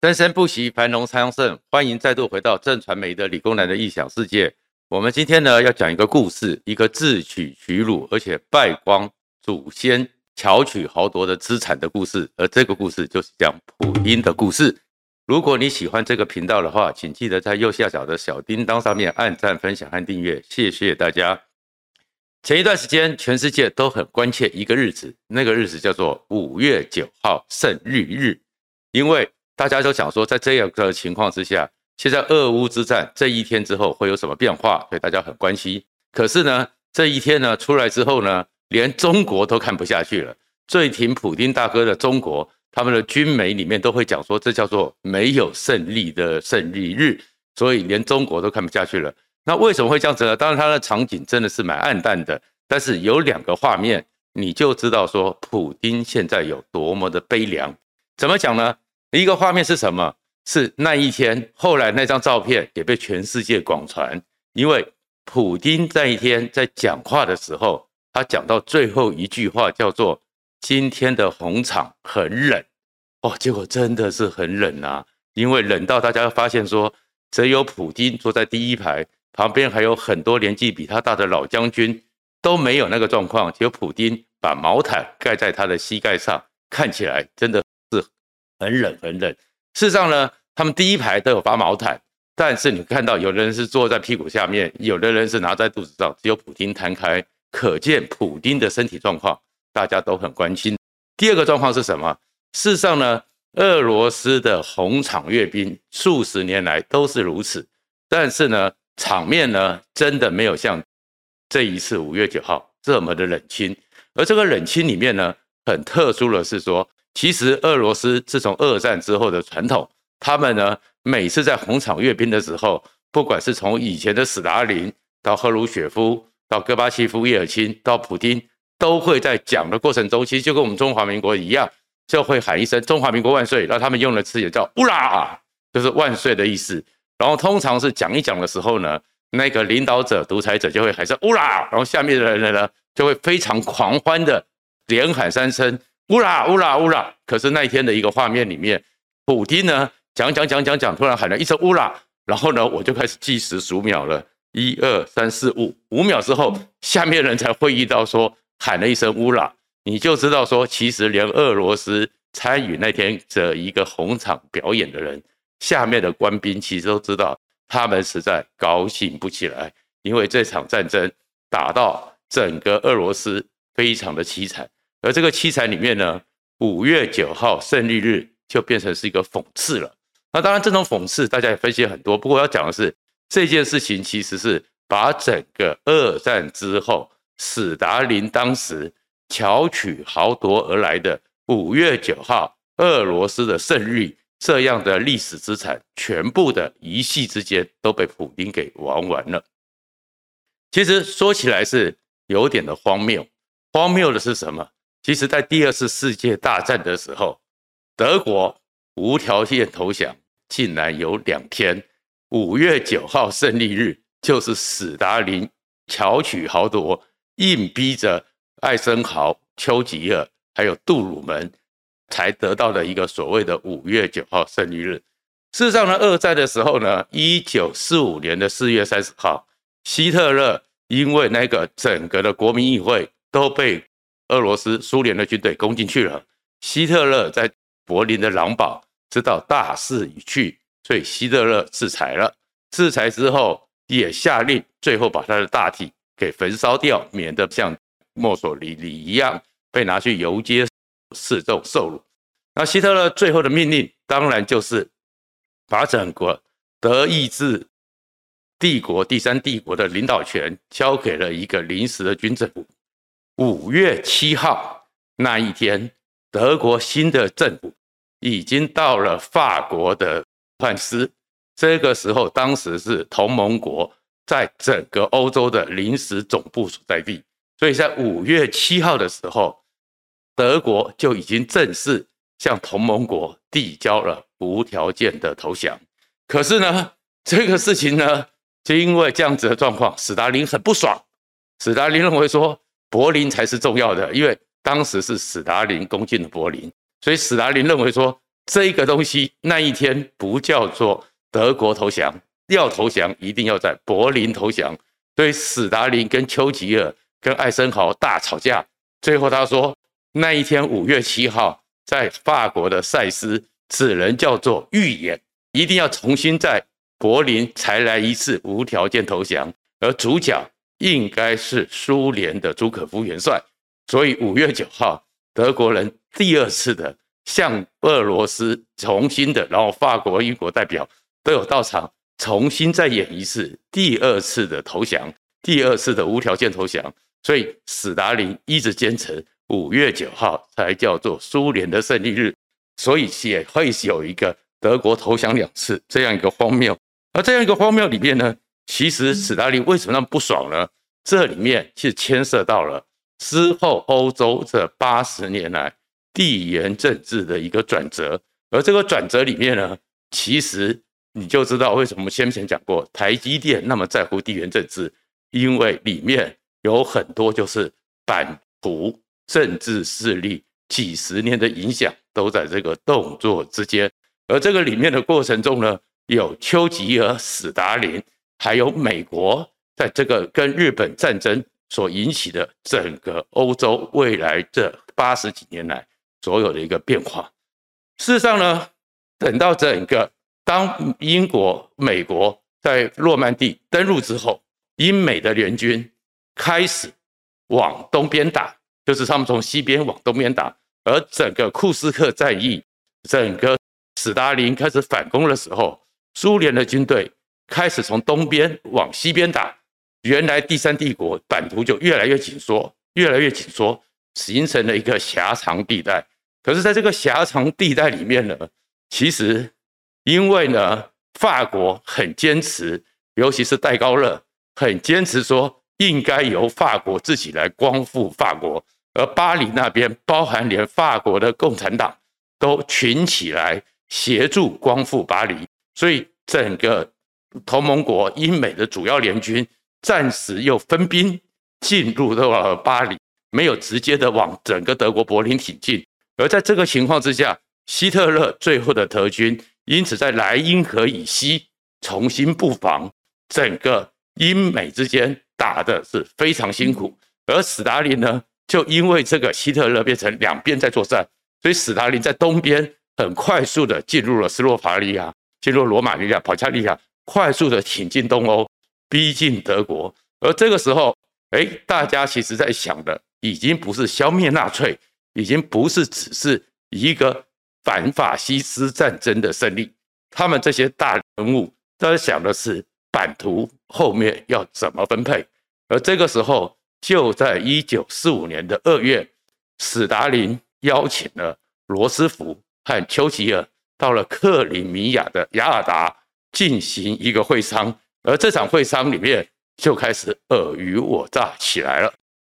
生生不息，繁荣昌盛。欢迎再度回到正传媒的理工男的异想世界。我们今天呢要讲一个故事，一个自取其辱，而且败光祖先、巧取豪夺的资产的故事。而这个故事就是讲普丁的故事。如果你喜欢这个频道的话，请记得在右下角的小叮当上面按赞、分享和订阅，谢谢大家。前一段时间，全世界都很关切一个日子，那个日子叫做五月九号胜利日，因为。大家都想说，在这样的情况之下，现在俄乌之战这一天之后会有什么变化？所以大家很关心。可是呢，这一天呢出来之后呢，连中国都看不下去了。最挺普丁大哥的中国，他们的军媒里面都会讲说，这叫做没有胜利的胜利日。所以连中国都看不下去了。那为什么会这样子呢？当然，他的场景真的是蛮暗淡的。但是有两个画面，你就知道说，普丁现在有多么的悲凉。怎么讲呢？一个画面是什么？是那一天，后来那张照片也被全世界广传。因为普丁那一天在讲话的时候，他讲到最后一句话叫做“今天的红场很冷”，哦，结果真的是很冷啊！因为冷到大家发现说，只有普丁坐在第一排，旁边还有很多年纪比他大的老将军都没有那个状况，只有普丁把毛毯盖在他的膝盖上，看起来真的。很冷很冷，事实上呢，他们第一排都有发毛毯，但是你看到有的人是坐在屁股下面，有的人是拿在肚子上，只有普丁摊开，可见普丁的身体状况，大家都很关心。第二个状况是什么？事实上呢，俄罗斯的红场阅兵数十年来都是如此，但是呢，场面呢真的没有像这一次五月九号这么的冷清，而这个冷清里面呢，很特殊的是说。其实，俄罗斯自从二战之后的传统，他们呢每次在红场阅兵的时候，不管是从以前的史达林到赫鲁雪夫，到戈巴契夫、叶尔钦，到普丁，都会在讲的过程中，其实就跟我们中华民国一样，就会喊一声“中华民国万岁”，然后他们用的词也叫“乌拉”，就是万岁的意思。然后通常是讲一讲的时候呢，那个领导者、独裁者就会喊声“乌拉”，然后下面的人呢就会非常狂欢的连喊三声。乌拉乌拉乌拉！可是那一天的一个画面里面，普丁呢讲讲讲讲讲，突然喊了一声乌拉，然后呢我就开始计时数秒了，一二三四五，五秒之后，下面人才会意到说喊了一声乌拉，你就知道说，其实连俄罗斯参与那天这一个红场表演的人，下面的官兵其实都知道，他们实在高兴不起来，因为这场战争打到整个俄罗斯非常的凄惨。而这个凄惨里面呢，五月九号胜利日就变成是一个讽刺了。那当然，这种讽刺大家也分析很多。不过要讲的是，这件事情其实是把整个二战之后史达林当时巧取豪夺而来的五月九号俄罗斯的胜利这样的历史资产，全部的一夕之间都被普京给玩完了。其实说起来是有点的荒谬，荒谬的是什么？其实，在第二次世界大战的时候，德国无条件投降，竟然有两天。五月九号胜利日，就是史达林巧取豪夺，硬逼着艾森豪、丘吉尔还有杜鲁门，才得到的一个所谓的五月九号胜利日。事实上呢，二战的时候呢，一九四五年的四月三十号，希特勒因为那个整个的国民议会都被俄罗斯、苏联的军队攻进去了，希特勒在柏林的狼堡知道大势已去，所以希特勒制裁了。制裁之后，也下令最后把他的大体给焚烧掉，免得像墨索里尼一样被拿去游街示众受辱。那希特勒最后的命令，当然就是把整个德意志帝国、第三帝国的领导权交给了一个临时的军政府。五月七号那一天，德国新的政府已经到了法国的汉斯。这个时候，当时是同盟国在整个欧洲的临时总部所在地，所以在五月七号的时候，德国就已经正式向同盟国递交了无条件的投降。可是呢，这个事情呢，就因为这样子的状况，史达林很不爽。史达林认为说，柏林才是重要的，因为当时是史达林攻进了柏林，所以史达林认为说，这个东西那一天不叫做德国投降，要投降一定要在柏林投降。所以史达林跟丘吉尔跟艾森豪大吵架，最后他说那一天五月七号在法国的赛斯只能叫做预演，一定要重新在柏林才来一次无条件投降，而主角应该是苏联的朱可夫元帅。所以五月九号，德国人第二次的向俄罗斯重新的，然后法国、英国代表都有到场。重新再演一次第二次的投降，第二次的无条件投降，所以史达林一直坚持五月九号才叫做苏联的胜利日，所以也会有一个德国投降两次这样一个荒谬。而这样一个荒谬里面呢，其实史大林为什么那么不爽呢？这里面是牵涉到了之后欧洲这八十年来地缘政治的一个转折，而这个转折里面呢，其实。你就知道为什么先前讲过台积电那么在乎地缘政治，因为里面有很多就是版图政治势力几十年的影响都在这个动作之间，而这个里面的过程中呢，有丘吉尔、史达林，还有美国在这个跟日本战争所引起的整个欧洲未来这八十几年来所有的一个变化。事实上呢，等到整个。当英国、美国在诺曼底登陆之后，英美的联军开始往东边打，就是他们从西边往东边打。而整个库斯克战役，整个史达林开始反攻的时候，苏联的军队开始从东边往西边打。原来第三帝国版图就越来越紧缩，越来越紧缩，形成了一个狭长地带。可是，在这个狭长地带里面呢，其实。因为呢，法国很坚持，尤其是戴高乐很坚持说，应该由法国自己来光复法国，而巴黎那边包含连法国的共产党都群起来协助光复巴黎，所以整个同盟国英美的主要联军暂时又分兵进入到了巴黎，没有直接的往整个德国柏林挺进，而在这个情况之下，希特勒最后的德军。因此，在莱茵河以西重新布防，整个英美之间打的是非常辛苦。而史达林呢，就因为这个希特勒变成两边在作战，所以史达林在东边很快速的进入了斯洛伐利亚，进入罗马尼亚、保加利亚，快速的挺进东欧，逼近德国。而这个时候，哎，大家其实在想的已经不是消灭纳粹，已经不是只是一个。反法西斯战争的胜利，他们这些大人物都在想的是版图后面要怎么分配。而这个时候，就在一九四五年的二月，史达林邀请了罗斯福和丘吉尔到了克里米亚的雅尔达进行一个会商，而这场会商里面就开始尔虞我诈起来了。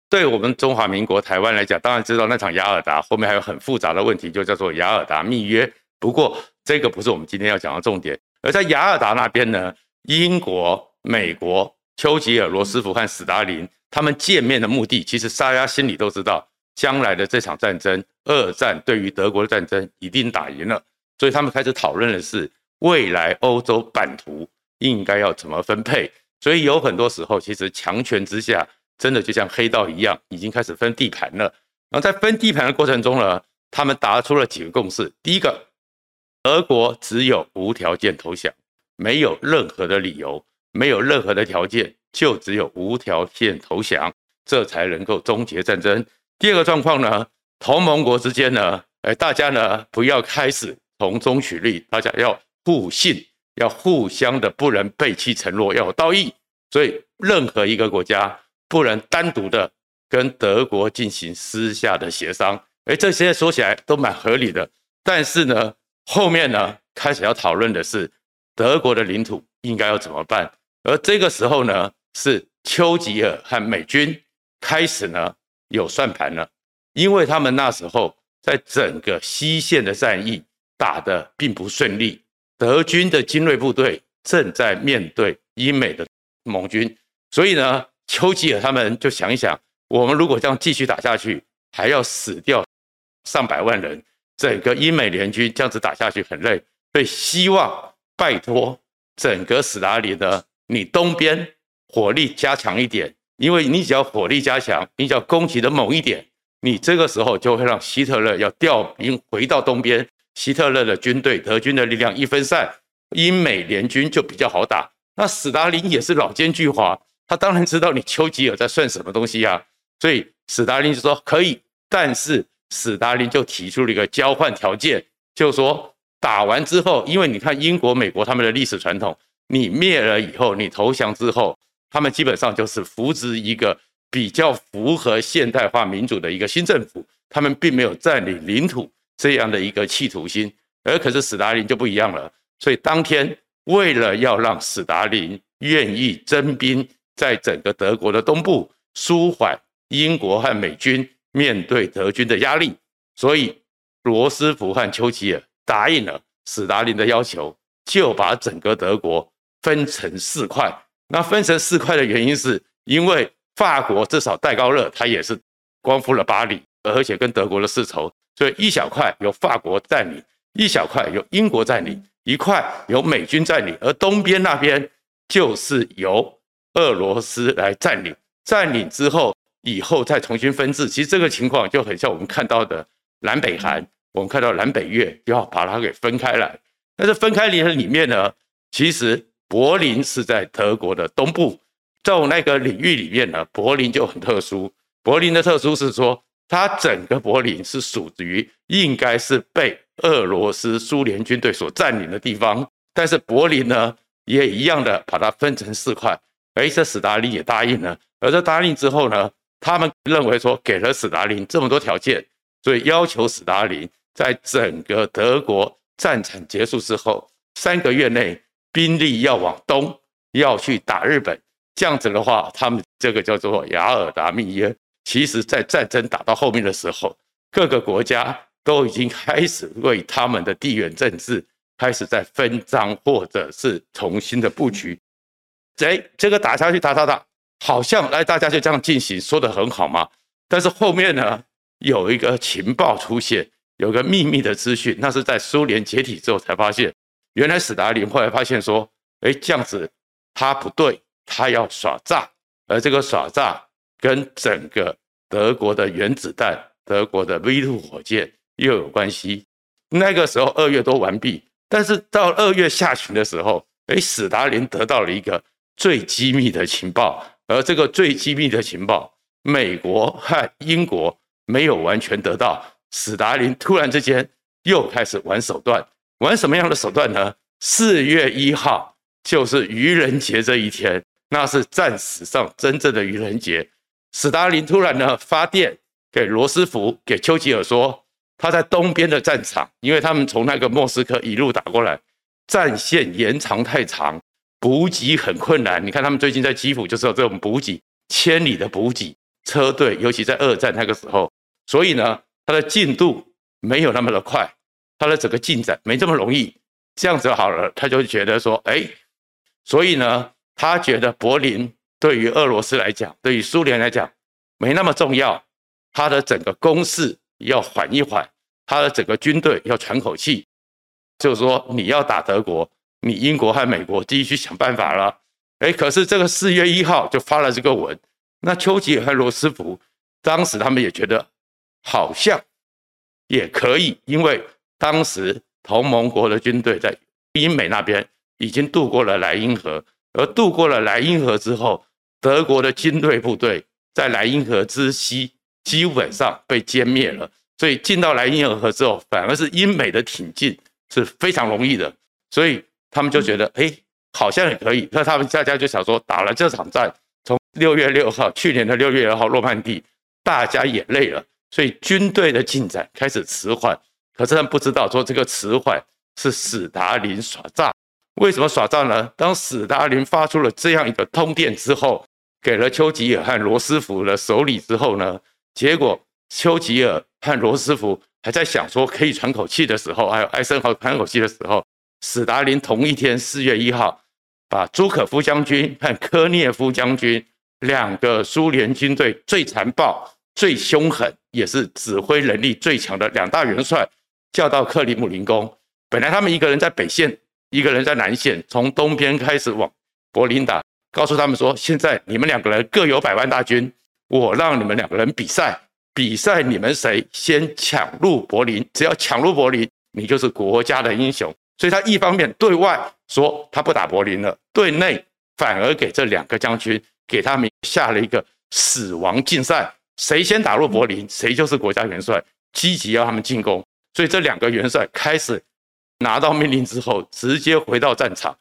对我们中华民国台湾来讲，当然知道那场雅尔达后面还有很复杂的问题，就叫做雅尔达密约。不过这个不是我们今天要讲的重点。而在雅尔达那边呢，英国、美国、丘吉尔、罗斯福和史达林他们见面的目的，其实大家心里都知道，将来的这场战争，二战对于德国的战争一定打赢了，所以他们开始讨论的是未来欧洲版图应该要怎么分配。所以有很多时候，其实强权之下。真的就像黑道一样，已经开始分地盘了。然后在分地盘的过程中呢，他们达出了几个共识。第一个，俄国只有无条件投降，没有任何的理由，没有任何的条件，就只有无条件投降，这才能够终结战争。第二个状况呢，同盟国之间呢，哎，大家呢不要开始从中取利，大家要互信，要互相的不能背弃承诺，要有道义。所以任何一个国家。不能单独的跟德国进行私下的协商，哎，这些说起来都蛮合理的。但是呢，后面呢开始要讨论的是德国的领土应该要怎么办。而这个时候呢，是丘吉尔和美军开始呢有算盘了，因为他们那时候在整个西线的战役打得并不顺利，德军的精锐部队正在面对英美的盟军，所以呢。丘吉尔他们就想一想，我们如果这样继续打下去，还要死掉上百万人，整个英美联军这样子打下去很累，所以希望拜托整个史达林呢，你东边火力加强一点，因为你只要火力加强，你只要攻击的猛一点，你这个时候就会让希特勒要调兵回到东边，希特勒的军队、德军的力量一分散，英美联军就比较好打。那史达林也是老奸巨猾，他当然知道你丘吉尔在算什么东西呀、啊，所以史达林就说可以，但是。史达林就提出了一个交换条件，就是说打完之后，因为你看英国、美国他们的历史传统，你灭了以后，你投降之后，他们基本上就是扶植一个比较符合现代化民主的一个新政府，他们并没有占领领土这样的一个企图心。而可是史达林就不一样了，所以当天为了要让史达林愿意征兵在整个德国的东部，舒缓英国和美军。面对德军的压力，所以罗斯福和丘吉尔答应了史达林的要求，就把整个德国分成四块。那分成四块的原因是因为法国至少戴高乐他也是光复了巴黎，而且跟德国的世仇，所以一小块由法国占领，一小块由英国占领，一块由美军占领，而东边那边就是由俄罗斯来占领。占领之后。以后再重新分治，其实这个情况就很像我们看到的南北韩，我们看到南北越就要把它给分开来。但是分开里的里面呢，其实柏林是在德国的东部，在我那个领域里面呢，柏林就很特殊。柏林的特殊是说，它整个柏林是属于应该是被俄罗斯苏联军队所占领的地方，但是柏林呢也一样的把它分成四块。哎，这史达林也答应了，而这答应之后呢，他们认为说，给了史达林这么多条件，所以要求史达林在整个德国战场结束之后三个月内，兵力要往东，要去打日本。这样子的话，他们这个叫做雅尔达密约。其实，在战争打到后面的时候，各个国家都已经开始为他们的地缘政治开始在分赃，或者是重新的布局。哎，这个打下去，打打打。好像来，大家就这样进行，说得很好嘛。但是后面呢，有一个情报出现，有个秘密的资讯，那是在苏联解体之后才发现。原来史达林后来发现说，哎，这样子他不对，他要耍诈，而这个耍诈跟整个德国的原子弹、德国的 V2 火箭又有关系。那个时候二月都完毕，但是到二月下旬的时候，哎，史达林得到了一个最机密的情报。而这个最机密的情报，美国和英国没有完全得到。史达林突然之间又开始玩手段，玩什么样的手段呢？四月一号就是愚人节这一天，那是战史上真正的愚人节。史达林突然呢发电给罗斯福、给丘吉尔说，他在东边的战场，因为他们从那个莫斯科一路打过来，战线延长太长。补给很困难，你看他们最近在基辅就是有这种补给，千里的补给车队，尤其在二战那个时候，所以呢，他的进度没有那么的快，他的整个进展没这么容易。这样子好了，他就觉得说，哎，所以呢，他觉得柏林对于俄罗斯来讲，对于苏联来讲没那么重要，他的整个攻势要缓一缓，他的整个军队要喘口气，就是说你要打德国。你英国和美国继续想办法了，哎，可是这个四月一号就发了这个文，那丘吉尔和罗斯福当时他们也觉得好像也可以，因为当时同盟国的军队在英美那边已经渡过了莱茵河，而渡过了莱茵河之后，德国的军队部队在莱茵河之西基本上被歼灭了，所以进到莱茵河之后，反而是英美的挺进是非常容易的，所以。他们就觉得，哎，好像也可以。那他们大家就想说，打了这场战，从六月六号，去年的六月六号，诺曼底，大家也累了，所以军队的进展开始迟缓。可是他们不知道，说这个迟缓是史达林耍诈。为什么耍诈呢？当史达林发出了这样一个通电之后，给了丘吉尔和罗斯福的手里之后呢，结果丘吉尔和罗斯福还在想说可以喘口气的时候，还有艾森豪喘口气的时候。史达林同一天，四月一号，把朱可夫将军和科涅夫将军两个苏联军队最残暴、最凶狠，也是指挥能力最强的两大元帅，叫到克里姆林宫。本来他们一个人在北线，一个人在南线，从东边开始往柏林打，告诉他们说：现在你们两个人各有百万大军，我让你们两个人比赛，比赛你们谁先抢入柏林，只要抢入柏林，你就是国家的英雄。所以他一方面对外说他不打柏林了，对内反而给这两个将军给他们下了一个死亡竞赛，谁先打入柏林，谁就是国家元帅，积极要他们进攻。所以这两个元帅开始拿到命令之后，直接回到战场，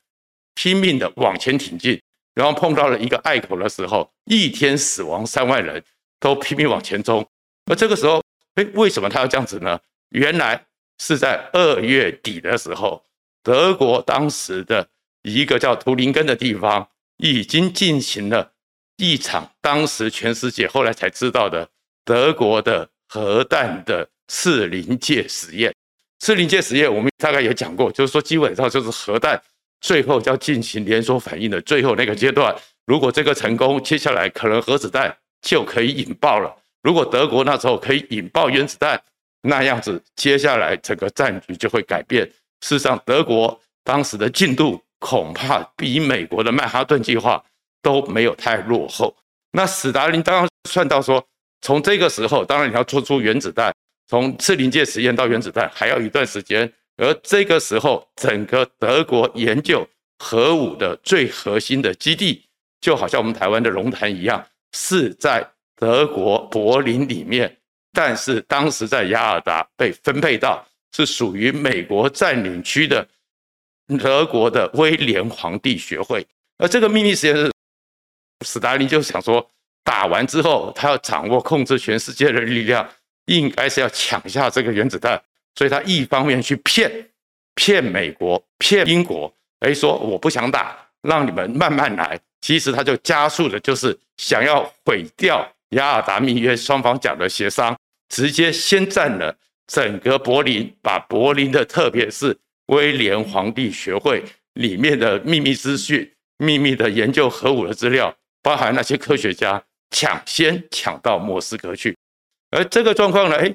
拼命的往前挺进。然后碰到了一个隘口的时候，一天死亡三万人，都拼命往前冲。而这个时候，哎，为什么他要这样子呢？原来。是在二月底的时候，德国当时的一个叫图林根的地方，已经进行了一场当时全世界后来才知道的德国的核弹的次临界实验。次临界实验我们大概也讲过，就是说基本上就是核弹最后要进行连锁反应的最后那个阶段。如果这个成功，接下来可能核子弹就可以引爆了。如果德国那时候可以引爆原子弹。那样子，接下来整个战局就会改变。事实上，德国当时的进度恐怕比美国的曼哈顿计划都没有太落后。那史达林当然算到说，从这个时候，当然你要做出原子弹，从次临界实验到原子弹还要一段时间。而这个时候，整个德国研究核武的最核心的基地，就好像我们台湾的龙潭一样，是在德国柏林里面。但是当时在雅尔达被分配到是属于美国占领区的德国的威廉皇帝学会，而这个秘密实验室，史达林就想说，打完之后他要掌握控制全世界的力量，应该是要抢下这个原子弹，所以他一方面去骗骗美国、骗英国，哎，说我不想打，让你们慢慢来，其实他就加速的就是想要毁掉雅尔达密约双方讲的协商。直接先占了整个柏林，把柏林的特别是威廉皇帝学会里面的秘密资讯、秘密的研究核武的资料，包含那些科学家抢先抢到莫斯科去。而这个状况呢，哎，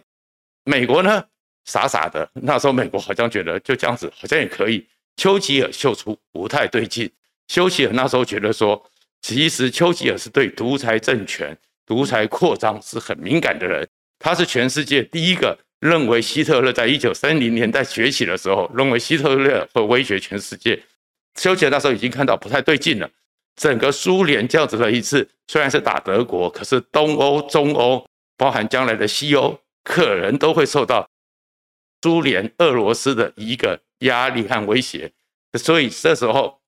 美国呢傻傻的，那时候美国好像觉得就这样子好像也可以。丘吉尔嗅出不太对劲，丘吉尔那时候觉得说，其实丘吉尔是对独裁政权、独裁扩张是很敏感的人。他是全世界第一个认为希特勒在一九三零年代崛起的时候，认为希特勒会威胁全世界。丘吉尔那时候已经看到不太对劲了。整个苏联这样子的一次，虽然是打德国，可是东欧、中欧，包含将来的西欧，可能都会受到苏联、俄罗斯的一个压力和威胁。所以这时候，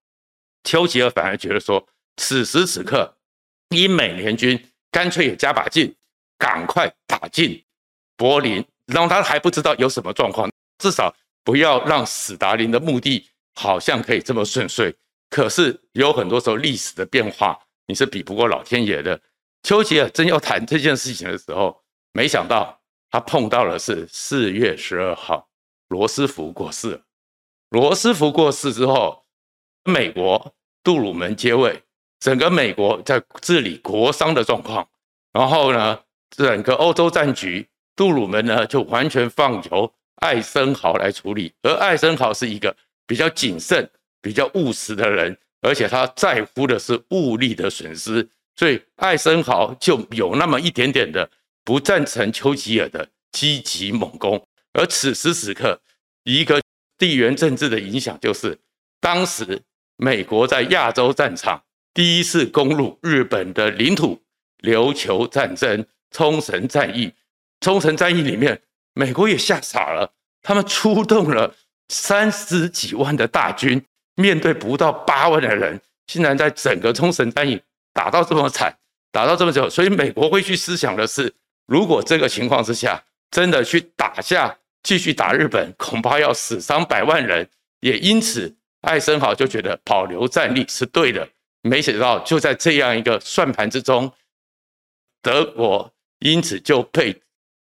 丘吉尔反而觉得说，此时此刻，英美联军干脆也加把劲。赶快打进柏林，然后他还不知道有什么状况，至少不要让史达林的目的好像可以这么顺遂。可是有很多时候历史的变化，你是比不过老天爷的。丘吉尔真要谈这件事情的时候，没想到他碰到的是四月十二号，罗斯福过世。罗斯福过世之后，美国杜鲁门接位，整个美国在治理国殤的状况，然后呢，整个欧洲战局，杜鲁门呢就完全放由艾森豪来处理，而艾森豪是一个比较谨慎、比较务实的人，而且他在乎的是物力的损失，所以艾森豪就有那么一点点的不赞成丘吉尔的积极猛攻。而此时此刻，一个地缘政治的影响就是，当时美国在亚洲战场第一次攻入日本的领土，琉球战争。冲绳战役，冲绳战役里面，美国也吓傻了。他们出动了三十几万的大军，面对不到八万的人，竟然在整个冲绳战役打到这么惨，打到这么久。所以美国会去思想的是，如果这个情况之下真的去打下，继续打日本，恐怕要死伤百万人。也因此，艾森豪就觉得保留战力是对的。没想到就在这样一个算盘之中，德国。因此就被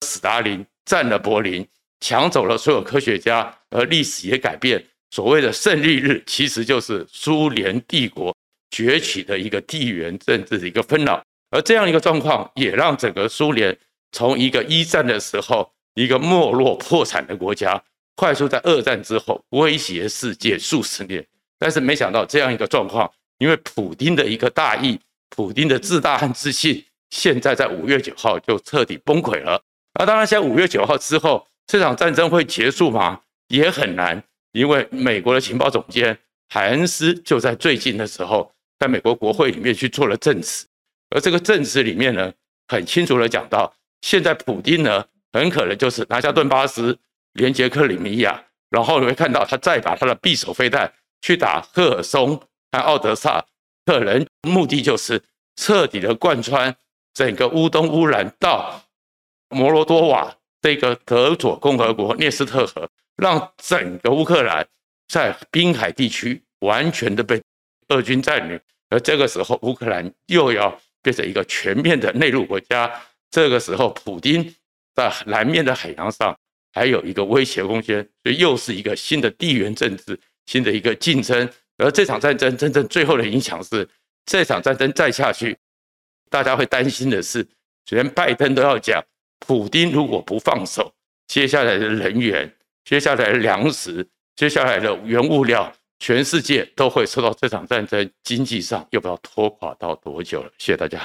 史达林占了柏林，抢走了所有科学家，而历史也改变。所谓的胜利日，其实就是苏联帝国崛起的一个地缘政治的一个纷扰。而这样一个状况，也让整个苏联从一个一战的时候一个没落破产的国家，快速在二战之后威胁世界数十年。但是没想到这样一个状况，因为普丁的一个大意，普丁的自大和自信，现在在五月九号就彻底崩溃了。那当然，现在五月九号之后，这场战争会结束吗？也很难，因为美国的情报总监海恩斯就在最近的时候，在美国国会里面去做了证词，而这个证词里面呢，很清楚的讲到，现在普丁呢，很可能就是拿下顿巴斯、连接克里米亚，然后你会看到他再把他的匕首飞弹去打赫尔松和奥德萨，可能目的就是彻底的贯穿整个乌东乌兰到摩罗多瓦这个德佐共和国涅斯特河，让整个乌克兰在滨海地区完全的被俄军占领，而这个时候乌克兰又要变成一个全面的内陆国家，这个时候普丁在南面的海洋上还有一个威胁空间，所以又是一个新的地缘政治，新的一个竞争。而这场战争真正最后的影响是，这场战争再下去，大家会担心的是，连拜登都要讲，普丁如果不放手，接下来的人员、接下来的粮食、接下来的原物料，全世界都会受到这场战争经济上又不知道拖垮到多久了。谢谢大家。